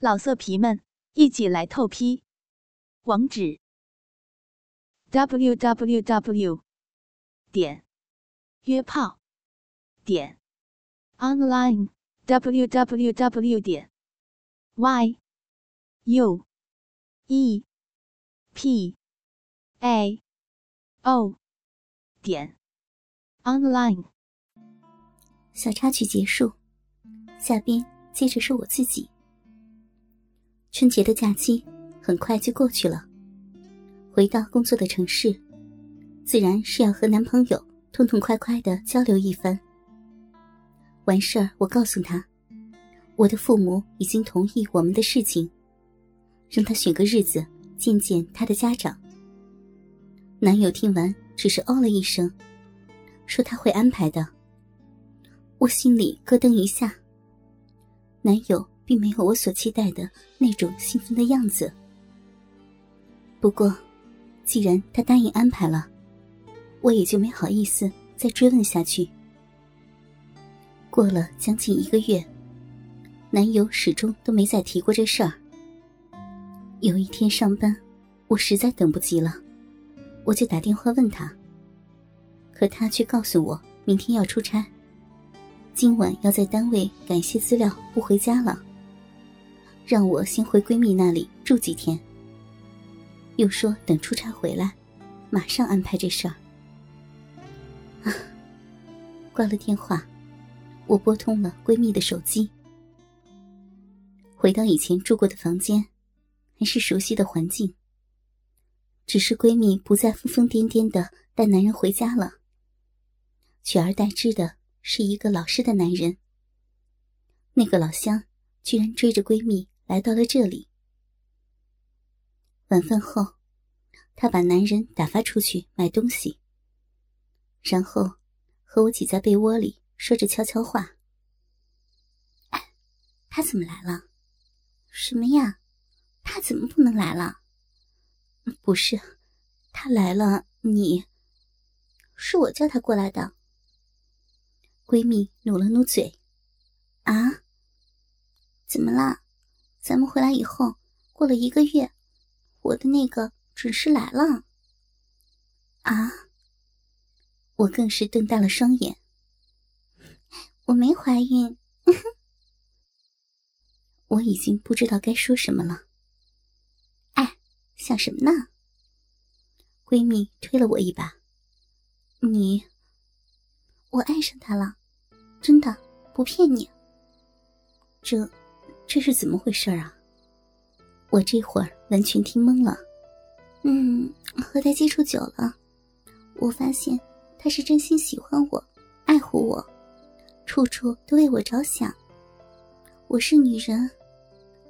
老色皮们，一起来透批！网址：w w w 点约炮点 online w w w 点 y u e p a o 点 online。小插曲结束，下边接着是我自己。春节的假期很快就过去了，回到工作的城市，自然是要和男朋友痛痛快快的交流一番。完事儿，我告诉他，我的父母已经同意我们的事情，让他选个日子见见他的家长。男友听完只是哦了一声，说他会安排的。我心里咯噔一下，男友。并没有我所期待的那种兴奋的样子。不过，既然他答应安排了，我也就没好意思再追问下去。过了将近一个月，男友始终都没再提过这事儿。有一天上班，我实在等不及了，我就打电话问他，可他却告诉我明天要出差，今晚要在单位赶一些资料，不回家了。让我先回闺蜜那里住几天。又说等出差回来，马上安排这事儿。啊，挂了电话，我拨通了闺蜜的手机。回到以前住过的房间，还是熟悉的环境。只是闺蜜不再疯疯癫癫的带男人回家了，取而代之的是一个老实的男人。那个老乡居然追着闺蜜。来到了这里。晚饭后，他把男人打发出去买东西，然后和我挤在被窝里说着悄悄话。他怎么来了？什么呀？他怎么不能来了？不是，他来了。你，是我叫他过来的。闺蜜努了努嘴。啊？怎么了？咱们回来以后，过了一个月，我的那个准是来了。啊！我更是瞪大了双眼。我没怀孕。我已经不知道该说什么了。哎，想什么呢？闺蜜推了我一把。你，我爱上他了，真的不骗你。这。这是怎么回事啊？我这会儿完全听懵了。嗯，和他接触久了，我发现他是真心喜欢我，爱护我，处处都为我着想。我是女人，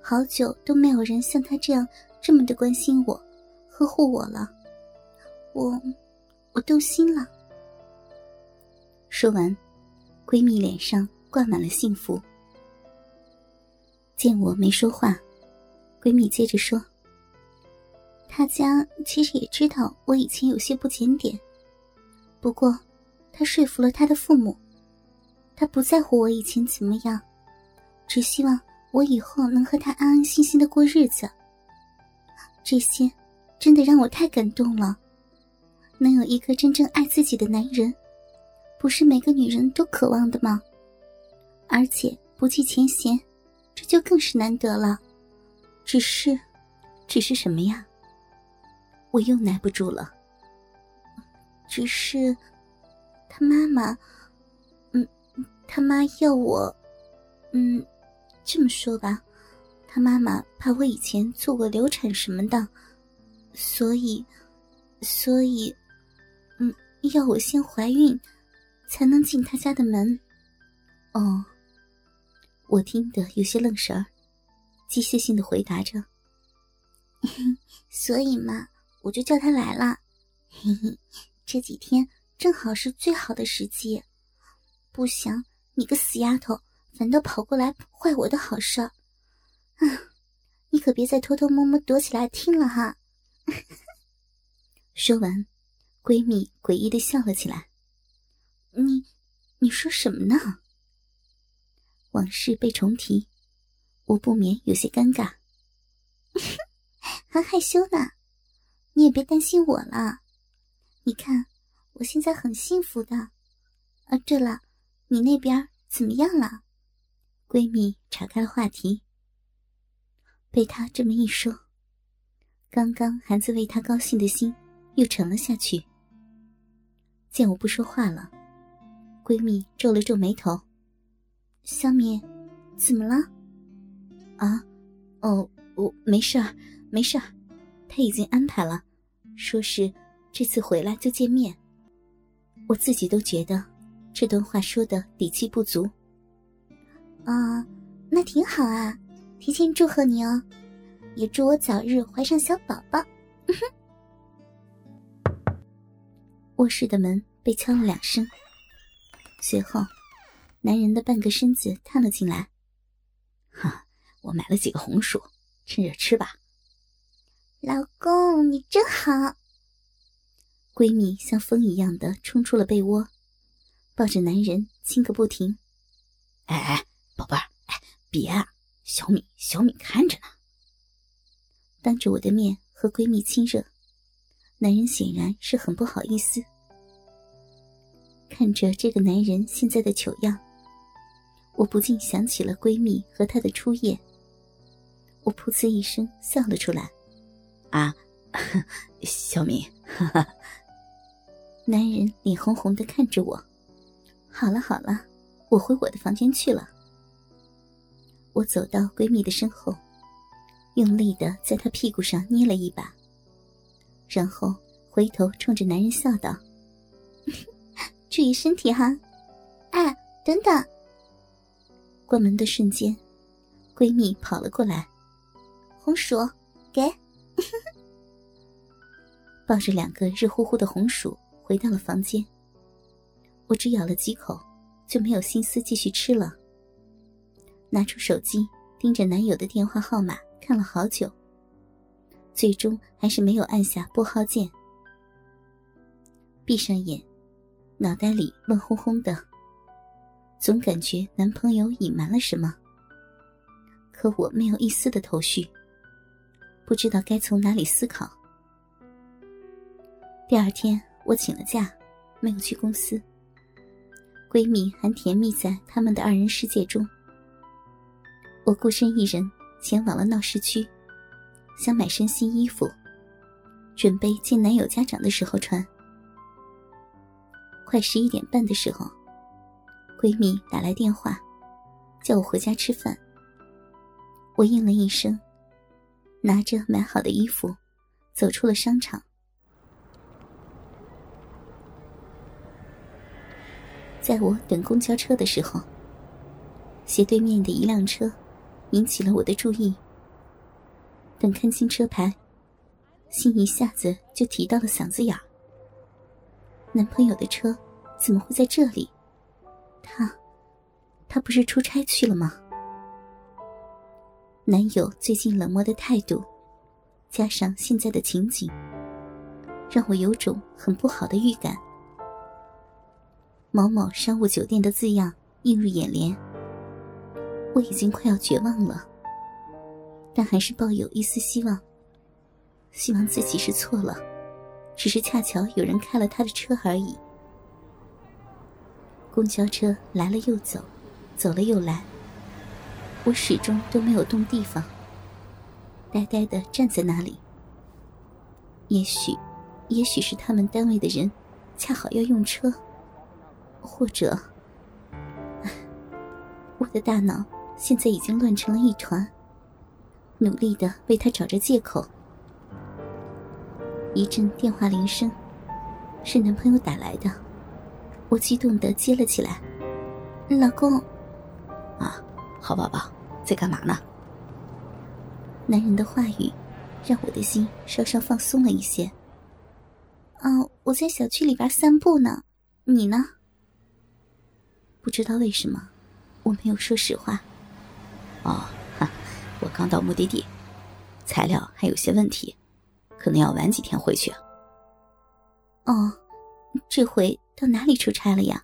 好久都没有人像他这样这么的关心我、呵护我了。我，我动心了。说完，闺蜜脸上挂满了幸福。见我没说话，闺蜜接着说：“他家其实也知道我以前有些不检点，不过他说服了他的父母，他不在乎我以前怎么样，只希望我以后能和他安安心心的过日子。这些真的让我太感动了。能有一个真正爱自己的男人，不是每个女人都渴望的吗？而且不计前嫌。”这就更是难得了，只是，只是什么呀？我又耐不住了。只是，他妈妈，嗯，他妈要我，嗯，这么说吧，他妈妈怕我以前做过流产什么的，所以，所以，嗯，要我先怀孕，才能进他家的门。哦。我听得有些愣神儿，机械性的回答着：“ 所以嘛，我就叫他来了。嘿嘿，这几天正好是最好的时机，不想你个死丫头反倒跑过来坏我的好事儿。啊，你可别再偷偷摸摸躲起来听了哈。”说完，闺蜜诡异的笑了起来：“你，你说什么呢？”往事被重提，我不免有些尴尬，还害羞呢。你也别担心我了，你看我现在很幸福的。啊，对了，你那边怎么样了？闺蜜岔开了话题。被她这么一说，刚刚还在为她高兴的心又沉了下去。见我不说话了，闺蜜皱了皱眉头：“小敏，怎么了？”“啊，哦，我没事，没事。”他已经安排了，说是这次回来就见面。我自己都觉得这段话说的底气不足。啊，那挺好啊，提前祝贺你哦，也祝我早日怀上小宝宝。卧室的门被敲了两声，随后，男人的半个身子探了进来。哈，我买了几个红薯，趁热吃吧。老公，你真好。闺蜜像风一样的冲出了被窝，抱着男人亲个不停。哎哎，宝贝儿，哎，别啊！小敏，小敏看着呢。当着我的面和闺蜜亲热，男人显然是很不好意思。看着这个男人现在的糗样，我不禁想起了闺蜜和她的初夜。我噗呲一声笑了出来。啊，小敏，男人脸红红的看着我。好了好了，我回我的房间去了。我走到闺蜜的身后，用力的在她屁股上捏了一把，然后回头冲着男人笑道：“ 注意身体哈。”哎，等等！关门的瞬间，闺蜜跑了过来，红薯给。抱着两个热乎乎的红薯回到了房间，我只咬了几口，就没有心思继续吃了。拿出手机，盯着男友的电话号码看了好久，最终还是没有按下拨号键。闭上眼，脑袋里乱哄哄的，总感觉男朋友隐瞒了什么，可我没有一丝的头绪。不知道该从哪里思考。第二天，我请了假，没有去公司。闺蜜还甜蜜在他们的二人世界中。我孤身一人前往了闹市区，想买身新衣服，准备见男友家长的时候穿。快十一点半的时候，闺蜜打来电话，叫我回家吃饭。我应了一声。拿着买好的衣服，走出了商场。在我等公交车的时候，斜对面的一辆车引起了我的注意。等看清车牌，心一下子就提到了嗓子眼儿。男朋友的车怎么会在这里？他，他不是出差去了吗？男友最近冷漠的态度，加上现在的情景，让我有种很不好的预感。某某商务酒店的字样映入眼帘，我已经快要绝望了，但还是抱有一丝希望，希望自己是错了，只是恰巧有人开了他的车而已。公交车来了又走，走了又来。我始终都没有动地方，呆呆的站在那里。也许，也许是他们单位的人恰好要用车，或者，我的大脑现在已经乱成了一团，努力的为他找着借口。一阵电话铃声，是男朋友打来的，我激动的接了起来：“老公。”啊。好宝宝，在干嘛呢？男人的话语让我的心稍稍放松了一些。啊，我在小区里边散步呢，你呢？不知道为什么，我没有说实话。哦，我刚到目的地，材料还有些问题，可能要晚几天回去。哦，这回到哪里出差了呀？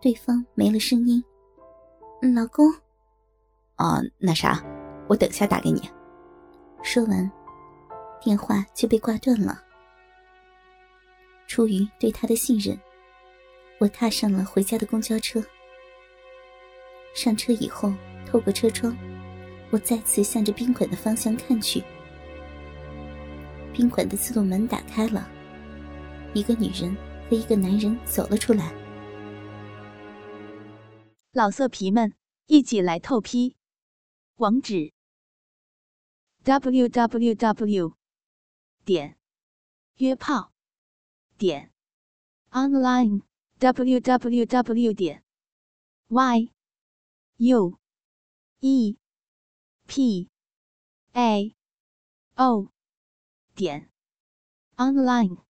对方没了声音。老公，哦，那啥，我等下打给你。说完，电话就被挂断了。出于对他的信任，我踏上了回家的公交车。上车以后，透过车窗，我再次向着宾馆的方向看去。宾馆的自动门打开了，一个女人和一个男人走了出来。老色皮们，一起来透批！网址：w w w 点约炮点 online w w w 点 y u e p a o 点 online。